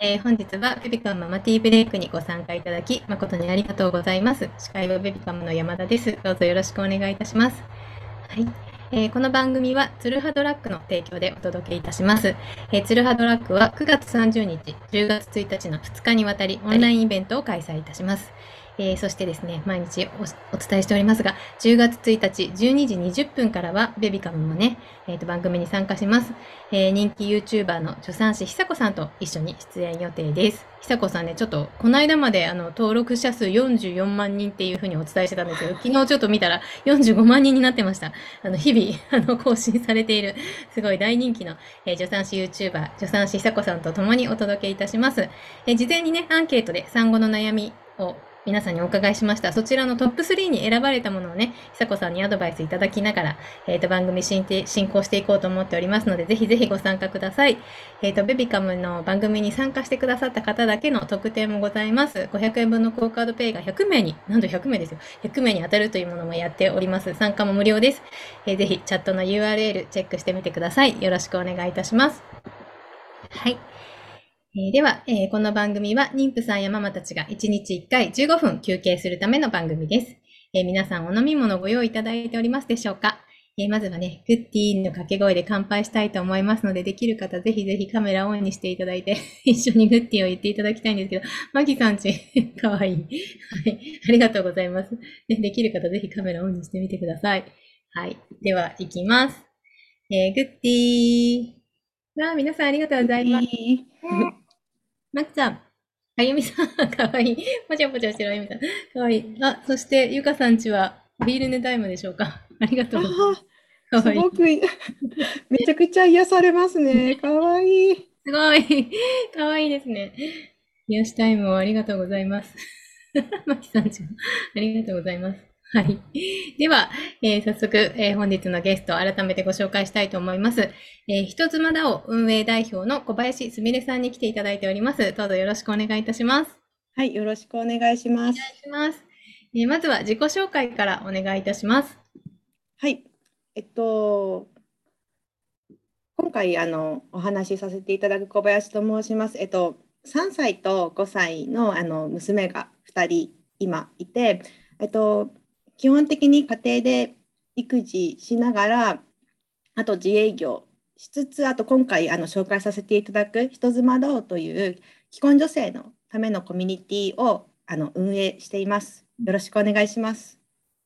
えー、本日はベビカムママティーブレイクにご参加いただき誠にありがとうございます。司会はベビカムの山田です。どうぞよろしくお願いいたします。はい。えー、この番組はツルハドラッグの提供でお届けいたします。えー、ツルハドラッグは9月30日、10月1日の2日にわたりオンラインイベントを開催いたします。えー、そしてですね、毎日お伝えしておりますが、10月1日12時20分からは、ベビカムもね、えー、と番組に参加します。えー、人気 YouTuber の助産師久子さんと一緒に出演予定です。久子さんね、ちょっと、この間まであの登録者数44万人っていうふうにお伝えしてたんですけど、昨日ちょっと見たら45万人になってました。あの、日々、あの、更新されている、すごい大人気の、えー、助産師 YouTuber、助産師久子さんと共にお届けいたします。えー、事前にね、アンケートで産後の悩みを皆さんにお伺いしました。そちらのトップ3に選ばれたものをね、久子さんにアドバイスいただきながら、えっ、ー、と、番組進進行していこうと思っておりますので、ぜひぜひご参加ください。えっ、ー、と、ベビカムの番組に参加してくださった方だけの特典もございます。500円分のクオカードペイが100名に、なんと100名ですよ。100名に当たるというものもやっております。参加も無料です。えー、ぜひ、チャットの URL チェックしてみてください。よろしくお願いいたします。はい。えー、では、えー、この番組は妊婦さんやママたちが1日1回15分休憩するための番組です。えー、皆さんお飲み物ご用意いただいておりますでしょうか、えまずはね、グッディーンの掛け声で乾杯したいと思いますので、できる方ぜひぜひカメラオンにしていただいて、一緒にグッディーを言っていただきたいんですけど、マギさんち、かわいい。はい。ありがとうございます。ね、できる方ぜひカメラオンにしてみてください。はい。では、いきます。えー、グッディー。わあ、皆さんありがとうございます。まっちゃん。あゆみさん、かわいい。ぽちゃぽちゃしてるあゆみさん。かわいい。あ、そして、ゆかさんちは、ビールネタイムでしょうか。ありがとう。かわいい。すごく、めちゃくちゃ癒されますね。かわいい。すごい。かわいいですね。癒しタイムをありがとうございます。まきさんちも、ありがとうございます。はい。では、えー、早速、えー、本日のゲストを改めてご紹介したいと思います。えー、人妻だを運営代表の小林すみれさんに来ていただいております。どうぞよろしくお願いいたします。はい、よろしくお願いします。お願いします。えー、まずは自己紹介からお願いいたします。はい。えっと、今回あのお話しさせていただく小林と申します。えっと、3歳と5歳のあの娘が2人今いて、えっと、基本的に家庭で育児しながらあと自営業しつつあと今回あの紹介させていただく人妻道という既婚女性のためのコミュニティをあの運営しています。よろしくお願いします。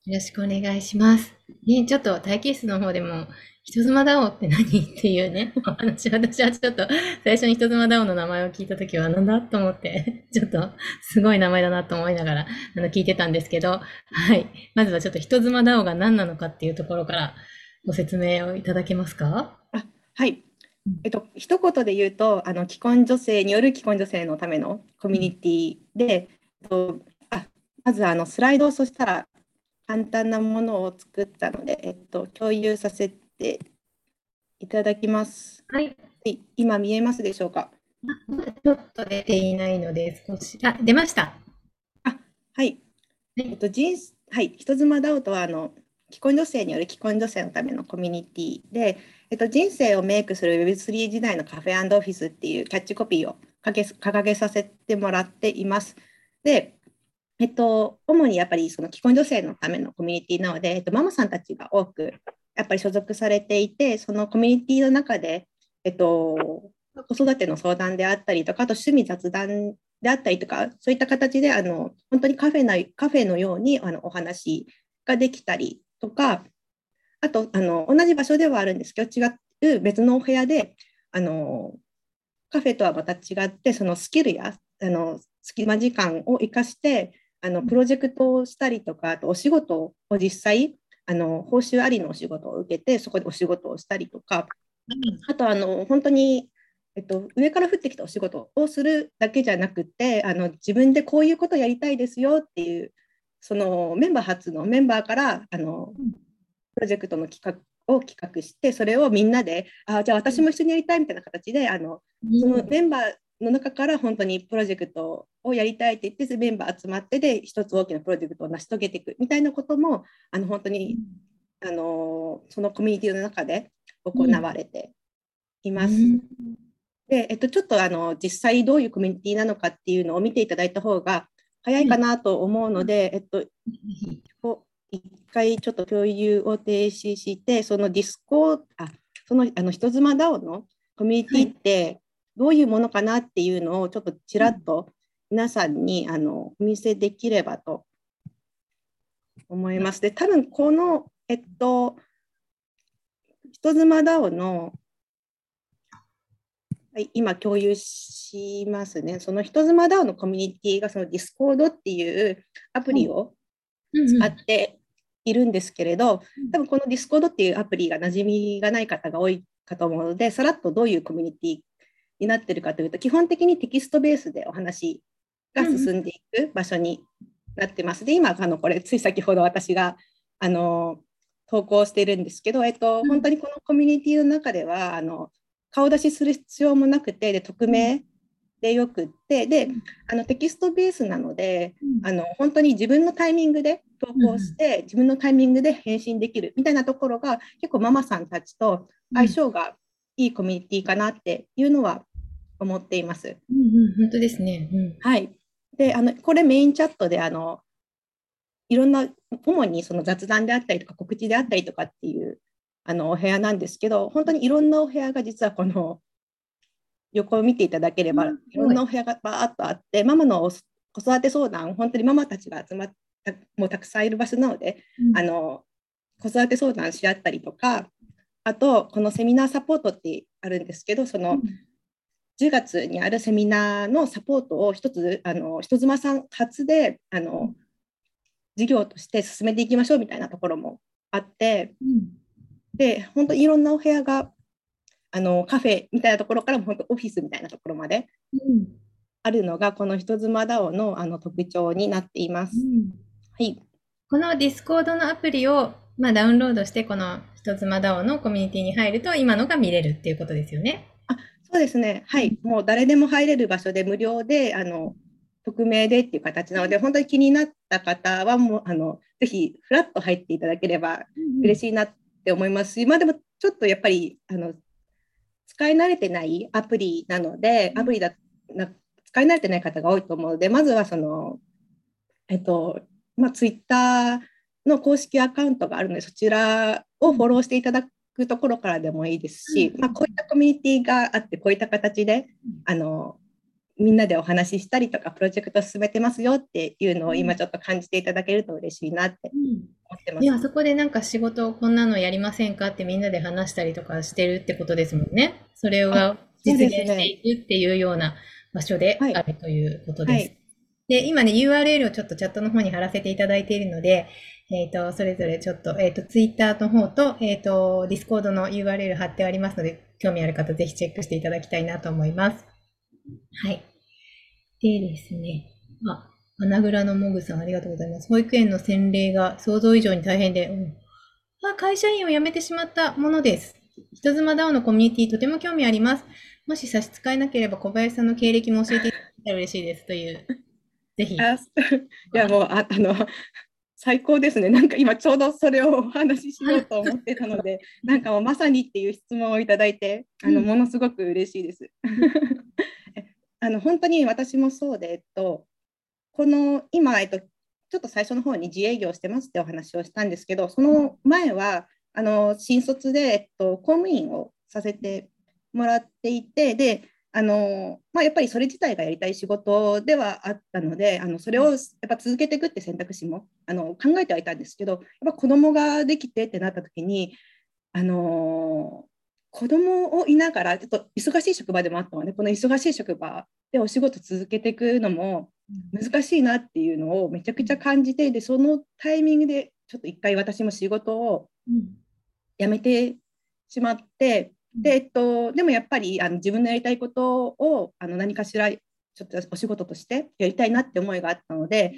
よろしくお願いします。ね、ちょっと待機室の方でも人妻ダオって何？っていうね、お話、私はちょっと最初に人妻ダオの名前を聞いたときはなんだ？と思って、ちょっとすごい名前だなと思いながらあの聞いてたんですけど、はい。まずはちょっと人妻ダオが何なのかっていうところからご説明をいただけますか？あはい。えっと、一言で言うと、あの既婚女性による既婚女性のためのコミュニティで、えっと、あまずあのスライドをそしたら簡単なものを作ったので、えっと、共有させていただきます。はい。今見えますでしょうか？ちょっと出ていないので、少し。あ、出ました。あ、はい。えっと、人はい、人妻ダウトはあの既婚女性による既婚女性のためのコミュニティで、えっと、人生をメイクする Web3 時代のカフェオフィスっていうキャッチコピーを掲げさせてもらっています。で、えっと、主にやっぱりその既婚女性のためのコミュニティなので、えっと、ママさんたちが多くやっぱり所属されていて、そのコミュニティの中で、えっと、子育ての相談であったりとか、あと趣味雑談であったりとか、そういった形であの本当にカフェなカフェのようにあのお話ができたりとか、あとあの同じ場所ではあるんですけど、違う別のお部屋であのカフェとはまた違って、そのスキルやあの隙間時間を生かしてあのプロジェクトをしたりとか、あとお仕事を実際あの報酬ありのお仕事を受けてそこでお仕事をしたりとか、あとあの本当に、えっと、上から降ってきたお仕事をするだけじゃなくてあの自分でこういうことやりたいですよっていうそのメンバー初のメンバーからあのプロジェクトの企画を企画してそれをみんなであじゃあ私も一緒にやりたいみたいな形であのそのメンバーの中から本当にプロジェクトをやりたいって言ってメンバー集まってで一つ大きなプロジェクトを成し遂げていくみたいなこともあの本当に、あのそのコミュニティの中で行われています。で、えっと、ちょっとあの実際どういうコミュニティなのかっていうのを見ていただいた方が早いかなと思うので、えっと、一回ちょっと共有を停止して、そのディスコあそのあの人妻 DAO のコミュニティってどういうものかなっていうのをちょっとちらっと皆さんにあのお見せできればと思います。で、多分この、えっと、人妻 DAO の、はい、今共有しますね。その人妻 DAO のコミュニティがその Discord っていうアプリを使っているんですけれど、多分この Discord っていうアプリが馴染みがない方が多いかと思うので、さらっとどういうコミュニティになってるかというと、基本的にテキストベースでお話が進んでいく場所になってます。で、今、あのこれ、つい先ほど私があの投稿してるんですけど、えっと、本当にこのコミュニティの中では、あの顔出しする必要もなくて、で匿名でよくって、であのテキストベースなので、あの本当に自分のタイミングで投稿して、自分のタイミングで返信できるみたいなところが、結構ママさんたちと相性がいいコミュニティかなっていうのは思っています。うんうん、本当ですね。うん、はい。で、あのこれメインチャットであのいろんな主にその雑談であったりとか告知であったりとかっていうあのお部屋なんですけど、本当にいろんなお部屋が実はこの横を見ていただければ、いろんなお部屋がバーっとあって、ママの子育て相談、本当にママたちが集まったもうたくさんいる場所なので、うん、あの子育て相談し合ったりとか、あとこのセミナーサポートってあるんですけど、その、うん10月にあるセミナーのサポートを一つあの人妻さん初であの事業として進めていきましょうみたいなところもあって、うん、で本当いろんなお部屋があのカフェみたいなところからも本当オフィスみたいなところまであるのが、この人妻 DAO のあの特徴になっています。うん、はい、この Discord のアプリを、まあ、ダウンロードしてこの人妻 DAO のコミュニティに入ると今のが見れるっていうことですよね。あそうですね、はい、もう誰でも入れる場所で無料であの匿名でっていう形なので、本当に気になった方はもうあのぜひフラッと入っていただければ嬉しいなって思いますし、まあでもちょっとやっぱりあの使い慣れてないアプリなので、アプリだな使い慣れてない方が多いと思うので、まずはその、えっと、まあ、ツイッターの公式アカウントがあるので、そちらをフォローしていただくところからでもいいですし、まあ、こういったコミュニティがあって、こういった形で、あの、みんなでお話ししたりとか、プロジェクト進めてますよっていうのを今ちょっと感じていただけると嬉しいなって思ってます。いや、そこでなんか仕事こんなのやりませんかってみんなで話したりとかしてるってことですもんね。それを実現していくっていうような場所であるということです。で、今ね、URL をちょっとチャットの方に貼らせていただいているので、えっ、ー、と、それぞれちょっと、えっ、ー、と、Twitter の方と、えっ、ー、と、Discord の URL 貼ってありますので、興味ある方ぜひチェックしていただきたいなと思います。はい。でですね、あ、花倉のモグさんありがとうございます。保育園の洗礼が想像以上に大変で、うん、あ会社員を辞めてしまったものです。人妻ダウンのコミュニティとても興味あります。もし差し支えなければ小林さんの経歴も教えていただけたら嬉しいですという、ぜひ。いやもうああの最高ですね。なんか今ちょうどそれをお話ししようと思ってたので、なんかもうまさにっていう質問をいただいて、あのものすごく嬉しいです。あの本当に私もそうで、えっと、この今、えっと、ちょっと最初の方に自営業してますってお話をしたんですけど、その前はあの新卒で、えっと、公務員をさせてもらっていて、であのまあ、やっぱりそれ自体がやりたい仕事ではあったので、あのそれをやっぱ続けていくって選択肢もあの考えてはいたんですけど、やっぱ子供ができてってなった時に、あの子供をいながら、ちょっと忙しい職場でもあったので、この忙しい職場でお仕事続けていくのも難しいなっていうのをめちゃくちゃ感じて、で、そのタイミングでちょっと一回私も仕事を辞めてしまって、で、えっと、でもやっぱりあの自分のやりたいことをあの何かしらちょっとお仕事としてやりたいなって思いがあったので、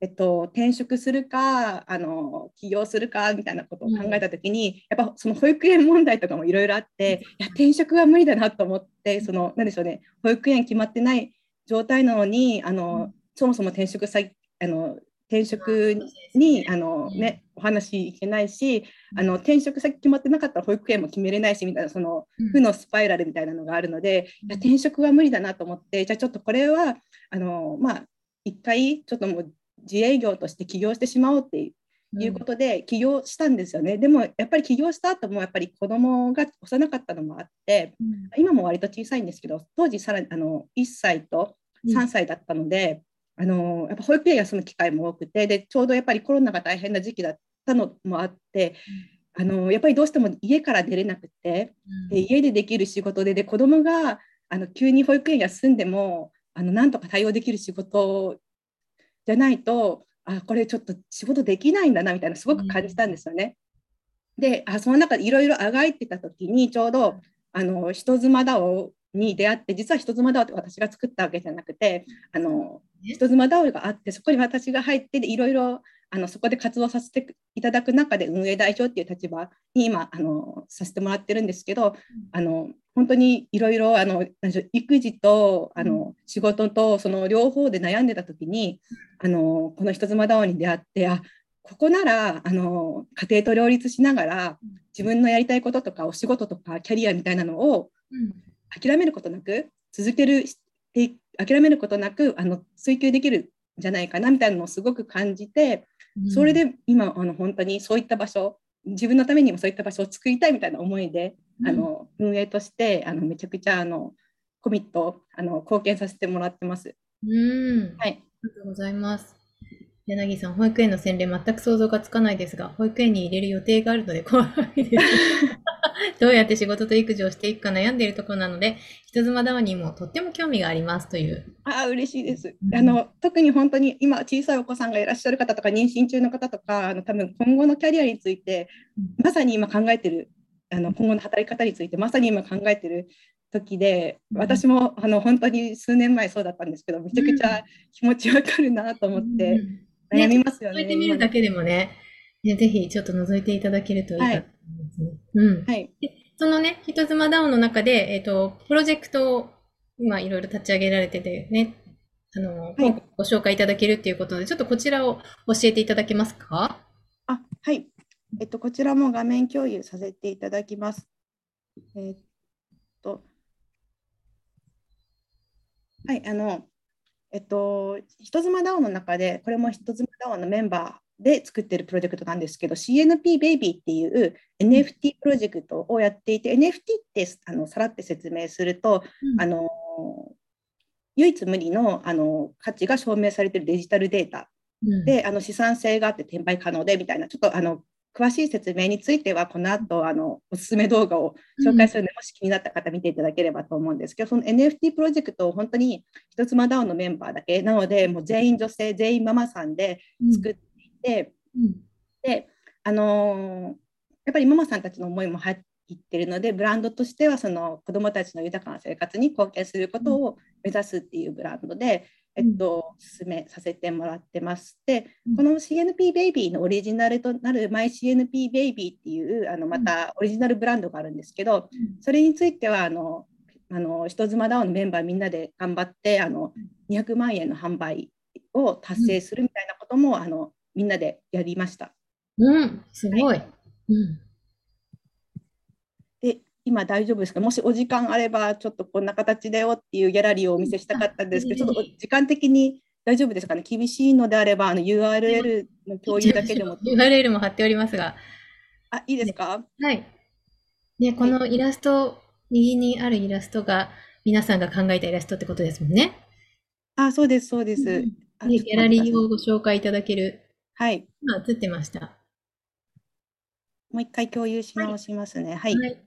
えっと、転職するかあの起業するかみたいなことを考えた時に、うん、やっぱその保育園問題とかもいろいろあって、いや転職は無理だなと思ってその何でしょうね保育園決まってない状態なのにあのそもそも転職先あの転職にあの、ね、お話いけないしあの転職先決まってなかったら保育園も決めれないしみたいなその負のスパイラルみたいなのがあるので、いや転職は無理だなと思ってじゃあちょっとこれはあのまあ一回ちょっともう自営業として起業してしまおうっていうことで起業したんですよね、うん、でもやっぱり起業した後もやっぱり子供が幼かったのもあって、うん、今も割と小さいんですけど当時さらにあの1歳と3歳だったので、うん、あのやっぱ保育園休む機会も多くてでちょうどやっぱりコロナが大変な時期だったのもあって、あのやっぱりどうしても家から出れなくて、で家でできる仕事でで子供があの急に保育園休んでもあのなんとか対応できる仕事じゃないとあこれちょっと仕事できないんだなみたいなすごく感じたんですよね。であその中でいろいろあがいてた時にちょうどあの人妻だをに出会って実は人妻だって私が作ったわけじゃなくてあの人妻だがあってそこに私が入っていろいろあのそこで活動させていただく中で運営代表っていう立場に今あのさせてもらってるんですけどあの本当にいろいろ育児とあの仕事とその両方で悩んでた時にあのこの人妻ダオに出会ってあここならあの家庭と両立しながら自分のやりたいこととかお仕事とかキャリアみたいなのを諦めることなく続ける諦めることなくあの追求できるんじゃないかなみたいなのをすごく感じてそれで今あの本当にそういった場所自分のためにもそういった場所を作りたいみたいな思いで、うん、あの運営としてあのめちゃくちゃあのコミットあの貢献させてもらってます。うんはい、ありがとうございます。柳さん、保育園の洗礼全く想像がつかないですが、保育園に入れる予定があるので怖いです。どうやって仕事と育児をしていくか悩んでいるところなので、人妻ダウにもとっても興味がありますという。ああ、嬉しいです。うん、あの特に本当に今、小さいお子さんがいらっしゃる方とか、妊娠中の方とか、あの多分今後のキャリアについて、まさに今考えてる、あの今後の働き方について、まさに今考えてる時で、私もあの本当に数年前そうだったんですけど、めちゃくちゃ気持ちわかるなと思って。悩みますよね。覗いてみるだけでもね、ねぜひちょっと覗いていただけるといいかと思いますね。うん。はい。でそのね、人妻ダウンの中で、えっ、ー、と、プロジェクトを今いろいろ立ち上げられててね、あの、はい、ご紹介いただけるっていうことで、ちょっとこちらを教えていただけますか？あ、はい。えっと、こちらも画面共有させていただきます。えっと、はい、あの、えっと、人妻ダウンの中で、これも人妻ダウンのメンバーで作っているプロジェクトなんですけど、CNP ベイビーっていう NFT プロジェクトをやっていて、NFT ってあのさらって説明すると、うん、あの唯一無二のあの価値が証明されているデジタルデータで、うん、あの資産性があって転売可能でみたいな、ちょっとあの詳しい説明については、この後あのおすすめ動画を紹介するので、もし気になった方、見ていただければと思うんですけど、その NFT プロジェクトを本当に一つまダウンのメンバーだけ。なので、もう全員女性、全員ママさんで作っていて、うん、であのやっぱりママさんたちの思いも入ってるので、ブランドとしてはその子どもたちの豊かな生活に貢献することを目指すっていうブランドで、えっと、進めさせてもらってまして、この CNP ベイビーのオリジナルとなる MyCNP ベイビーっていうあのまたオリジナルブランドがあるんですけど、それについてはあのあの人妻ダウンのメンバーみんなで頑張ってあの200万円の販売を達成するみたいなことも、あのみんなでやりました。うん、すごい。はい、うん今大丈夫ですか？もしお時間あれば、ちょっとこんな形だよっていうギャラリーをお見せしたかったんですけど、ちょっと時間的に大丈夫ですかね？厳しいのであれば、あの URL の共有だけでも。URL も貼っておりますが。あ、いいですか、はい。ね、このイラスト、はい、右にあるイラストが、皆さんが考えたイラストってことですもんね。あ、そうです、そうです。うん、ギャラリーをご紹介いただける。はい。今映ってました。もう一回共有し直しますね。はい、はい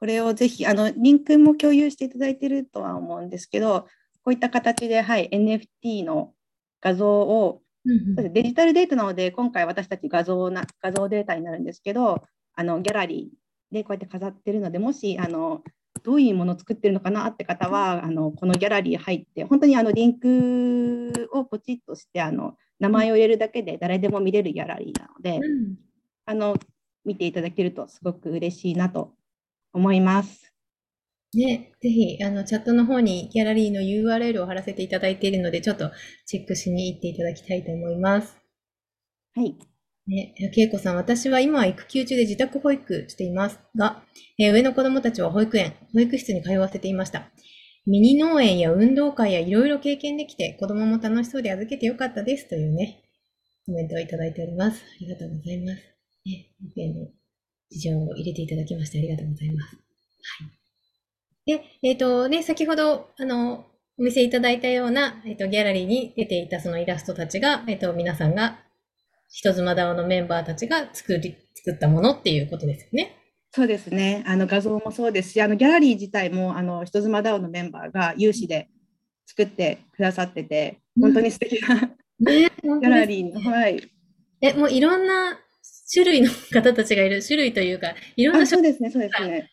これをぜひ、あの、リンクも共有していただいているとは思うんですけど、こういった形で、はい、NFT の画像を、うんうん、デジタルデータなので、今回私たち画像な画像データになるんですけど、あのギャラリーでこうやって飾ってるので、もしあのどういうものを作ってるのかなって方は、あのこのギャラリー入って、本当にあのリンクをポチッとしてあの、名前を入れるだけで誰でも見れるギャラリーなので、うん、あの見ていただけるとすごく嬉しいなと思います。ね、ぜひ、あの、チャットの方にギャラリーの URL を貼らせていただいているので、ちょっとチェックしに行っていただきたいと思います。はい。ね、恵子さん、私は今は育休中で自宅保育していますが、えー、上の子供たちは保育園、保育室に通わせていました。ミニ農園や運動会やいろいろ経験できて、子供も楽しそうで預けてよかったですというね、コメントをいただいております。ありがとうございます。ね、保育園の事情を入れていただきましてありがとうございます。はい。で、えっ、ー、とね、先ほど、あの、お見せいただいたような、えっ、ー、と、ギャラリーに出ていたそのイラストたちが、えっ、ー、と、皆さんが人妻 DAO のメンバーたちが作り、作ったものっていうことですよね。そうですね。あの画像もそうですし、あのギャラリー自体もあの人妻 DAO のメンバーが有志で作ってくださってて、本当に素敵な、うんね、ギャラリーの、はい。え、もういろんな種類の方たちがいる、種類というか、いろんなそうですね、そうですね。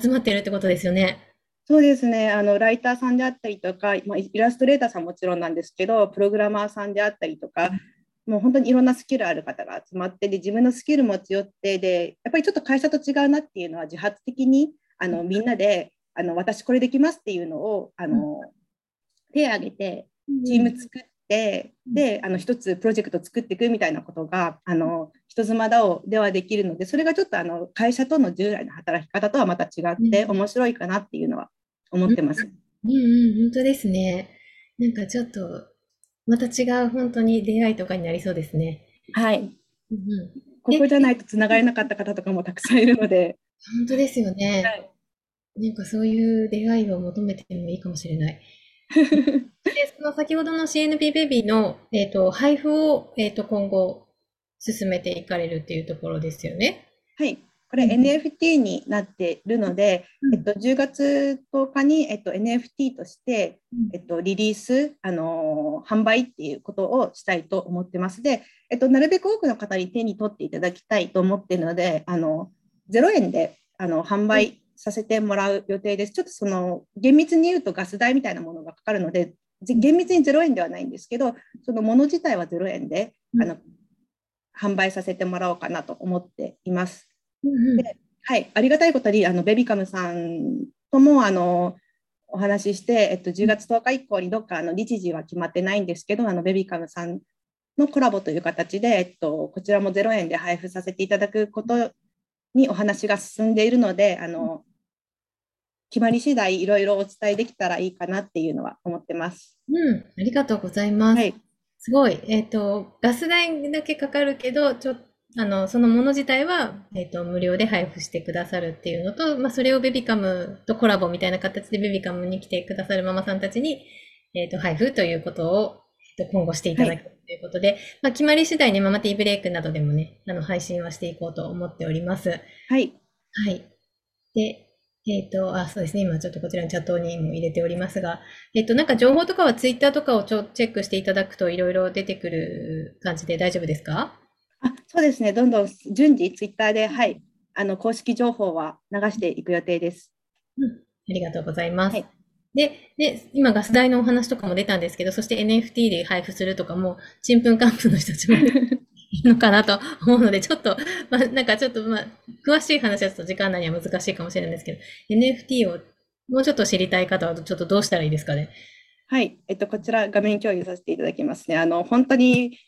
集まってるってことですよね。そうですねあのライターさんであったりとか、まあ、イラストレーターさんもちろんなんですけどプログラマーさんであったりとか、もう本当にいろんなスキルある方が集まってで自分のスキル持ち寄ってでやっぱりちょっと会社と違うなっていうのは自発的にあのみんなであの私これできますっていうのをあの、手を挙げてチーム作って、であの一つプロジェクト作っていくみたいなことがあの人妻だをではできるのでそれがちょっとあの会社との従来の働き方とはまた違って面白いかなっていうのは思ってます。うん、うん、本当ですね。なんかちょっとまた違う本当に出会いとかになりそうですね。はい。うん、ここじゃないとつながれなかった方とかもたくさんいるので。本当ですよね。はい、なんかそういう出会いを求めてもいいかもしれない。でその先ほどの CNP ベビーの、えーと、配布を、えーと、今後進めていかれるっていうところですよね。はい。これ NFT になっているので、うん、えっと、10月10日に、えっと、NFT として、えっと、リリース、あの販売っていうことをしたいと思ってます。で、えっと、なるべく多くの方に手に取っていただきたいと思っているのであの0円であの販売させてもらう予定です。ちょっとその厳密に言うとガス代みたいなものがかかるので厳密に0円ではないんですけどそのもの自体は0円で、あの販売させてもらおうかなと思っています。ではい、ありがたいことにあのベビカムさんともあのお話しして、えっと、10月10日以降にどっかあの日時は決まってないんですけどあのベビカムさんのコラボという形で、えっと、こちらも0円で配布させていただくことにお話が進んでいるのであの決まり次第いろいろお伝えできたらいいかなっていうのは思ってます。うん、ありがとうございます。はい、すごい、えっ、とガス代だけかかるけどちょっとあの、そのもの自体は、えっ、ー、と、無料で配布してくださるっていうのと、まあ、それをベビカムとコラボみたいな形でベビカムに来てくださるママさんたちに、えっ、ー、と、配布ということを、えー、と今後していただくということで、はい、まあ、決まり次第にママティーブレイクなどでもね、あの、配信はしていこうと思っております。はい。はい。で、えっ、ー、と、あ、そうですね。今ちょっとこちらのチャットにも入れておりますが、えっ、ー、と、なんか情報とかはツイッターとかをちょチェックしていただくといろいろ出てくる感じで大丈夫ですか？あそうですね、どんどん順次、ツイッターで、はい、あの公式情報は流していく予定です。うん、ありがとうございます。はい、でで、今、ガス代のお話とかも出たんですけど、そして NFT で配布するとかも、ちんぷんかんぷんの人たちもいいのかなと思うので、ちょっと、まあ、なんかちょっと、まあ、詳しい話だと時間内には難しいかもしれないんですけど、NFT をもうちょっと知りたい方は、ちょっとどうしたらいいですかね？はい、えっと、こちら画面共有させていただきますね。あの本当に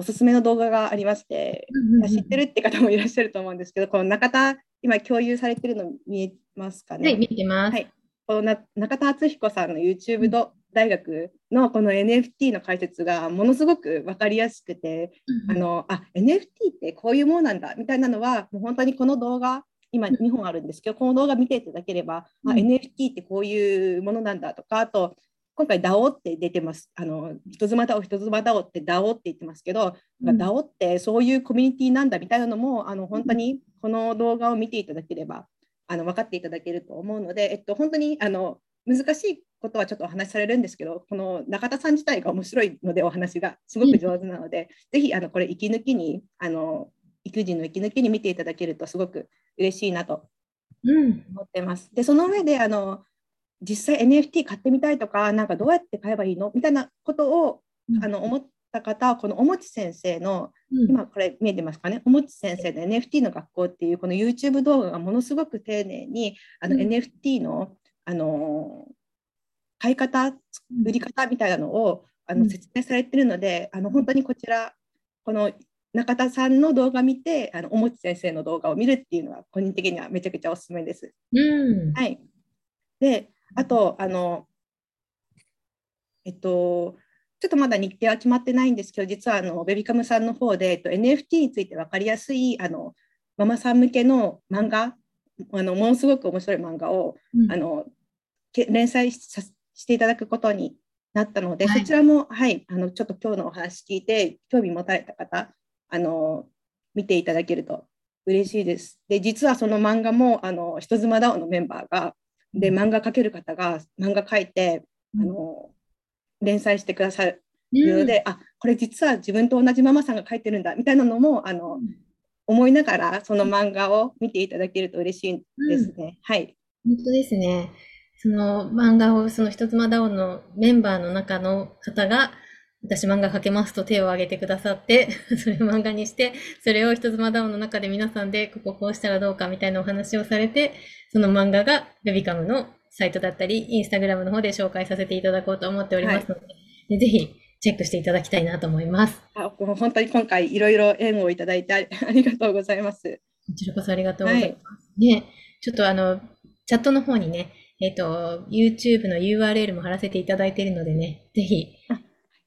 おすすめの動画がありまして、知ってるって方もいらっしゃると思うんですけど、この中田、今共有されてるの見えますかね？はい、見てます。はい、この中田敦彦さんの YouTube の大学のこの NFT の解説がものすごく分かりやすくて、あのあ NFT ってこういうものなんだみたいなのは、もう本当にこの動画、今2本あるんですけど、この動画見ていただければ、あ NFT ってこういうものなんだとか、あと今回 DAO って出てます。あの人妻 DAO、人妻 DAO って DAO って言ってますけど、うん、DAO ってそういうコミュニティなんだみたいなのも、あの本当にこの動画を見ていただければ、あの分かっていただけると思うので、えっと、本当にあの難しいことはちょっとお話しされるんですけど、この中田さん自体が面白いので、お話がすごく上手なので、うん、ぜひあのこれ、息抜きにあの、育児の息抜きに見ていただけると、すごく嬉しいなと思ってます。で、その上であの実際 NFT 買ってみたいとか、なんかどうやって買えばいいの？みたいなことを、うん、あの思った方は、このおもち先生の、うん、今これ見えてますかね、おもち先生の NFT の学校っていうこの YouTube 動画がものすごく丁寧にあの NFT の、あの買い方、売り方みたいなのをあの説明されてるので、あの本当にこちら、この中田さんの動画見て、あの、おもち先生の動画を見るっていうのは、個人的にはめちゃくちゃおすすめです。うん。はい。で、あと、あの、えっと、ちょっとまだ日程は決まってないんですけど、実はあのベビカムさんの方で、えっと、NFT について分かりやすいあのママさん向けの漫画、あのものすごく面白い漫画を、うん、あの連載していただくことになったので、はい、そちらも、はい、あのちょっと今日のお話聞いて、興味持たれた方、あの見ていただけると嬉しいです。で、実はその漫画も、あの人妻ダオのメンバーが、で、漫画描ける方が漫画描いて、あの連載してくださるので、うん、あこれ実は自分と同じママさんが描いてるんだみたいなのもあの、うん、思いながらその漫画を見ていただけると嬉しいですね。うん、はい。本当ですね。その漫画をその人妻ダオのメンバーの中の方が私漫画描けますと手を挙げてくださって、それを漫画にして、それを人妻ダウンの中で皆さんでこここうしたらどうかみたいなお話をされて、その漫画がベビカムのサイトだったり、インスタグラムの方で紹介させていただこうと思っておりますので、はい、ぜひチェックしていただきたいなと思います。あもう本当に今回いろいろ縁をいただいてありがとうございます。こちらこそありがとうございます。はい、ね、ちょっとあの、チャットの方にね、えっ、ー、と、YouTube の URL も貼らせていただいているのでね、ぜひ、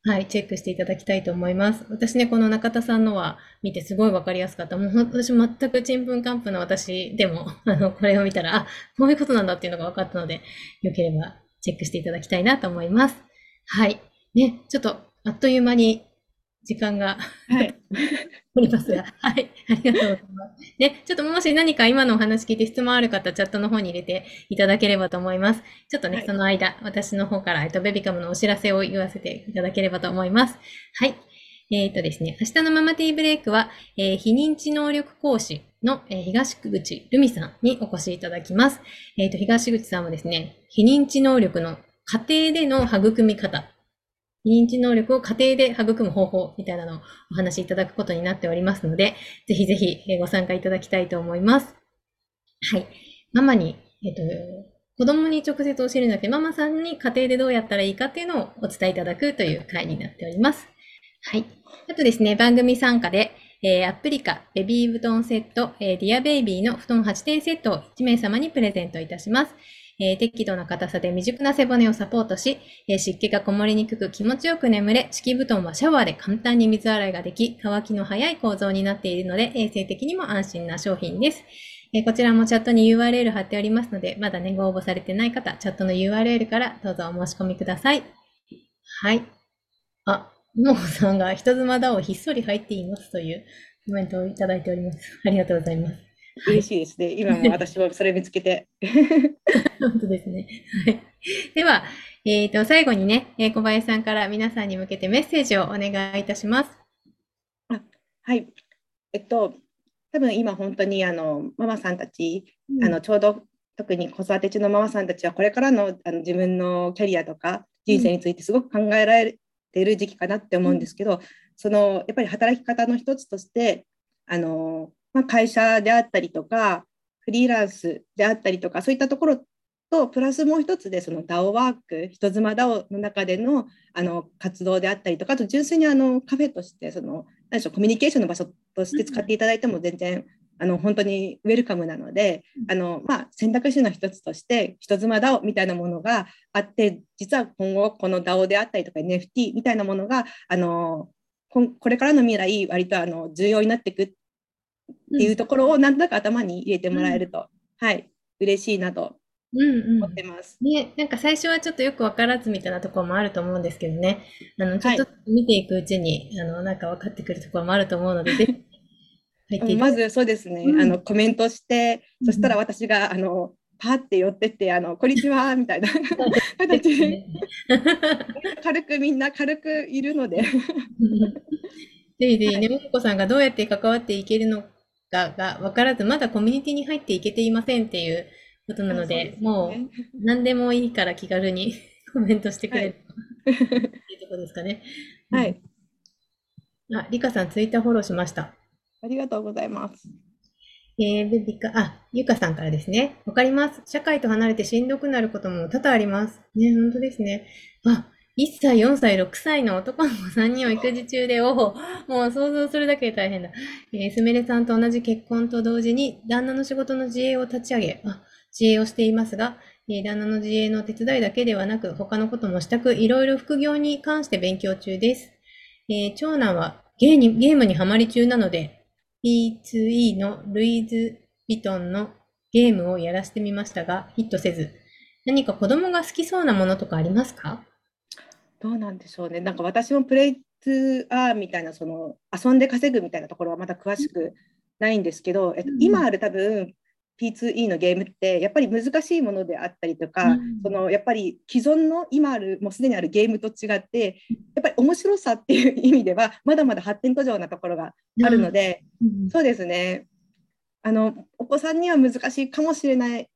はい、チェックしていただきたいと思います。私ね、この中田さんのは見てすごいわかりやすかった。もう私全くちんぷんかんぷんな私でも、あの、これを見たら、あ、こういうことなんだっていうのが分かったので、よければチェックしていただきたいなと思います。はい。ね、ちょっとあっという間に時間が、はい。おりますが、はい。ありがとうございます。で、ちょっともし何か今のお話聞いて質問ある方、チャットの方に入れていただければと思います。ちょっとね、はい、その間、私の方から、えっと、ベビカムのお知らせを言わせていただければと思います。はい。えっ、ー、とですね、明日のママティーブレイクは、えー、非認知能力講師の、えー、東口ルミさんにお越しいただきます。えっ、と、東口さんはですね、非認知能力の家庭での育み方認知能力を家庭で育む方法みたいなのをお話しいただくことになっておりますので、ぜひぜひご参加いただきたいと思います。はい。ママに、えっと、子供に直接教えるんじゃなくて、ママさんに家庭でどうやったらいいかっていうのをお伝えいただくという回になっております。はい。あとですね、番組参加で、えー、アプリカ、ベビー布団セット、えー、ディアベイビーの布団8点セットを1名様にプレゼントいたします。えー、適度な硬さで未熟な背骨をサポートし、えー、湿気がこもりにくく気持ちよく眠れ、敷布団はシャワーで簡単に水洗いができ、乾きの早い構造になっているので、衛生的にも安心な商品です。えー、こちらもチャットに URL 貼っておりますので、まだね、ご応募されてない方、チャットの URL からどうぞお申し込みください。はい。あ、もこさんが人妻だをひっそり入っていますというコメントをいただいております。ありがとうございます。嬉しいですね。今も私もそれ見つけて。本当ですね。はい。では、えっ、ー、と、最後にね、小林さんから皆さんに向けてメッセージをお願いいたします。あはい。えっと、多分今本当にあのママさんたち、うん、あのちょうど特に子育て中のママさんたちはこれからのあの自分のキャリアとか人生についてすごく考えられている時期かなって思うんですけど、うん、そのやっぱり働き方の一つとしてあのまあ、会社であったりとか、フリーランスであったりとか、そういったところと、プラスもう一つで、その DAO ワーク、人妻 DAO の中でのあの活動であったりとか、あと純粋にあのカフェとして、その何でしょう、コミュニケーションの場所として使っていただいても全然、あの本当にウェルカムなので、あのまあ、選択肢の一つとして、人妻 DAO みたいなものがあって、実は今後、この DAO であったりとか NFT みたいなものが、あのこれからの未来、割とあの重要になっていくっていうところをなんとなく頭に入れてもらえると、うん、はい。嬉しいなと思ってます、うんうん、ね、なんか最初はちょっとよく分からずみたいなところもあると思うんですけどね。あのちょっと見ていくうちに、はい、あのなんか分かってくるところもあると思うので まずそうですね、うん、あのコメントして、そしたら私があのパーって寄ってって、あの、こんにちは、みたいな。形で、軽くみんな軽くいるので。ぜひぜひね、もこさんがどうやって関わっていけるのかが分からず、まだコミュニティに入っていけていませんっていうことなので、でね、もう何でもいいから気軽に コメントしてくれる、はい、っていうところですかね。はい。あ、リカさん、ツイッターフォローしました。ありがとうございます。えー、ベビカ、あ、ゆかさんからですね。わかります。社会と離れてしんどくなることも多々あります。ね、本当ですね。あ、1歳、4歳、6歳の男の子3人を育児中で、おお、もう想像するだけで大変だ。えー、すみれさんと同じ結婚と同時に、旦那の仕事の自営を立ち上げ、あ、自営をしていますが、えー、旦那の自営の手伝いだけではなく、他のこともしたく、いろいろ副業に関して勉強中です。えー、長男はゲーにゲームにハマり中なので、P2E のルイズ・ヴィトンのゲームをやらせてみましたが、ヒットせず、何か子供が好きそうなものとかありますか？どうなんでしょうね。なんか私もプレイトゥーアーみたいなその遊んで稼ぐみたいなところはまだ詳しくないんですけど、えっと、今ある多分 P2E のゲームってやっぱり難しいものであったりとか、うん、そのやっぱり既存の今あるもうすでにあるゲームと違ってやっぱり面白さっていう意味ではまだまだ発展途上なところがあるので、うん、そうですね。あのお子さんには難しいかもしれない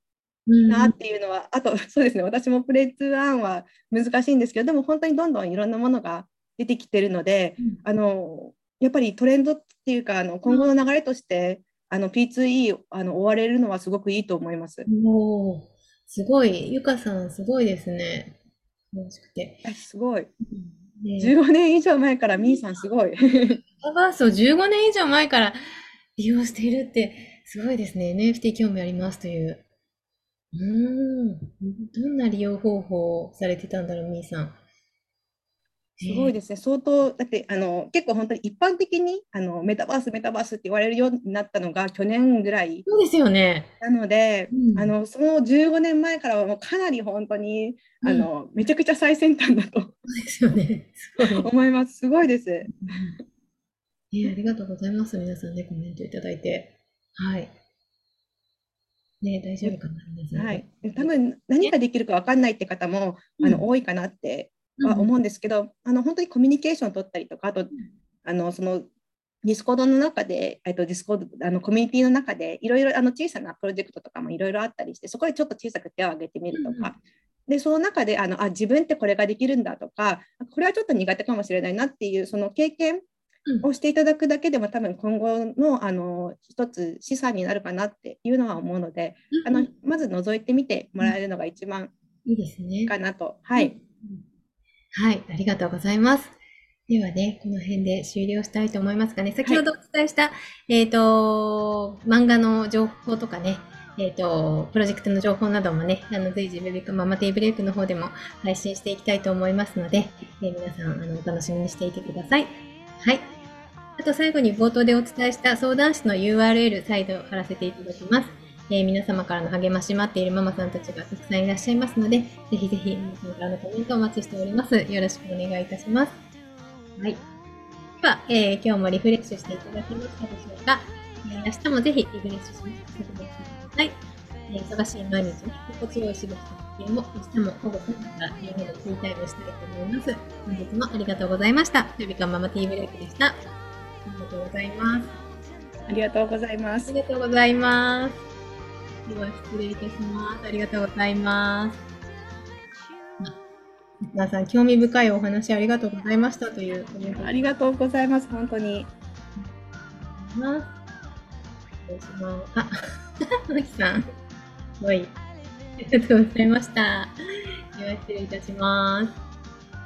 なっていうのは、あと そうですね私もプレイツーアンは難しいんですけどでも本当にどんどんいろんなものが出てきてるので、うん、あのやっぱりトレンドっていうかあの今後の流れとして、あの P2E あの追われるのはすごくいいと思います。おすごい、ゆかさんすごいですね。楽しくて。すごい。ね、15年以上前からみーさんすごい。アバースを15年以上前から利用しているってすごいですね。NFT 興味ありますという。うん。どんな利用方法をされてたんだろう、みーさん。すごいですね、相当、だってあの結構本当に一般的にあのメタバース、メタバースって言われるようになったのが去年ぐらいそうですよねなので、うん、あのその15年前からはもうかなり本当に、あの、うん、めちゃくちゃ最先端だとですよね思います。すごいです。えー、ありがとうございます。皆さんね、コメントいただいて。はい。ね、大丈夫かな。はい。多分何ができるか分かんないって方も、あの多いかなっては思うんですけど、うん、あの本当にコミュニケーションを取ったりとかあとあのそのディスコードの中で、えっと、ディスコードあのコミュニティの中でいろいろあの小さなプロジェクトとかもいろいろあったりしてそこでちょっと小さく手を挙げてみるとか、うん、でその中であのあ自分ってこれができるんだとかこれはちょっと苦手かもしれないなっていうその経験をしていただくだけでも多分今後のあの一つ資産になるかなっていうのは思うので、あのまず覗いてみてもらえるのが一番いいですね。かなと。はい、はい、ありがとうございます。ではね、この辺で終了したいと思いますがね、先ほどお伝えした、はい、えっ、ー、と、漫画の情報とかね、えっ、ー、と、プロジェクトの情報などもね、あの、随時、ベビックママティーブレイクの方でも配信していきたいと思いますので、えー、皆さん、あの、お楽しみにしていてください。はい。あと最後に冒頭でお伝えした相談室の URL 再度貼らせていただきます。えー、皆様からの励まし待っているママさんたちがたくさんいらっしゃいますので、ぜひぜひ皆さんからのコメントをお待ちしております。よろしくお願いいたします。はい。では、えー、今日もリフレッシュしていただけましたでしょうか？えー、明日もぜひリフレッシュしに来てください。えー、忙しい毎日に心地よい仕事のも明日も午後9時から家でティータイムしたいと思います。本日もありがとうございました。ルビカママティーブレイクでした。ありがとうございます。ありがとうございます。ありがとうございます。では失礼いたします。ありがとうございます。皆さん、興味深いお話ありがとうございましたというコメント。ありがとうございます。本当に。ます。あ、マキさん。はい。ありがとうございました。では失礼いたします。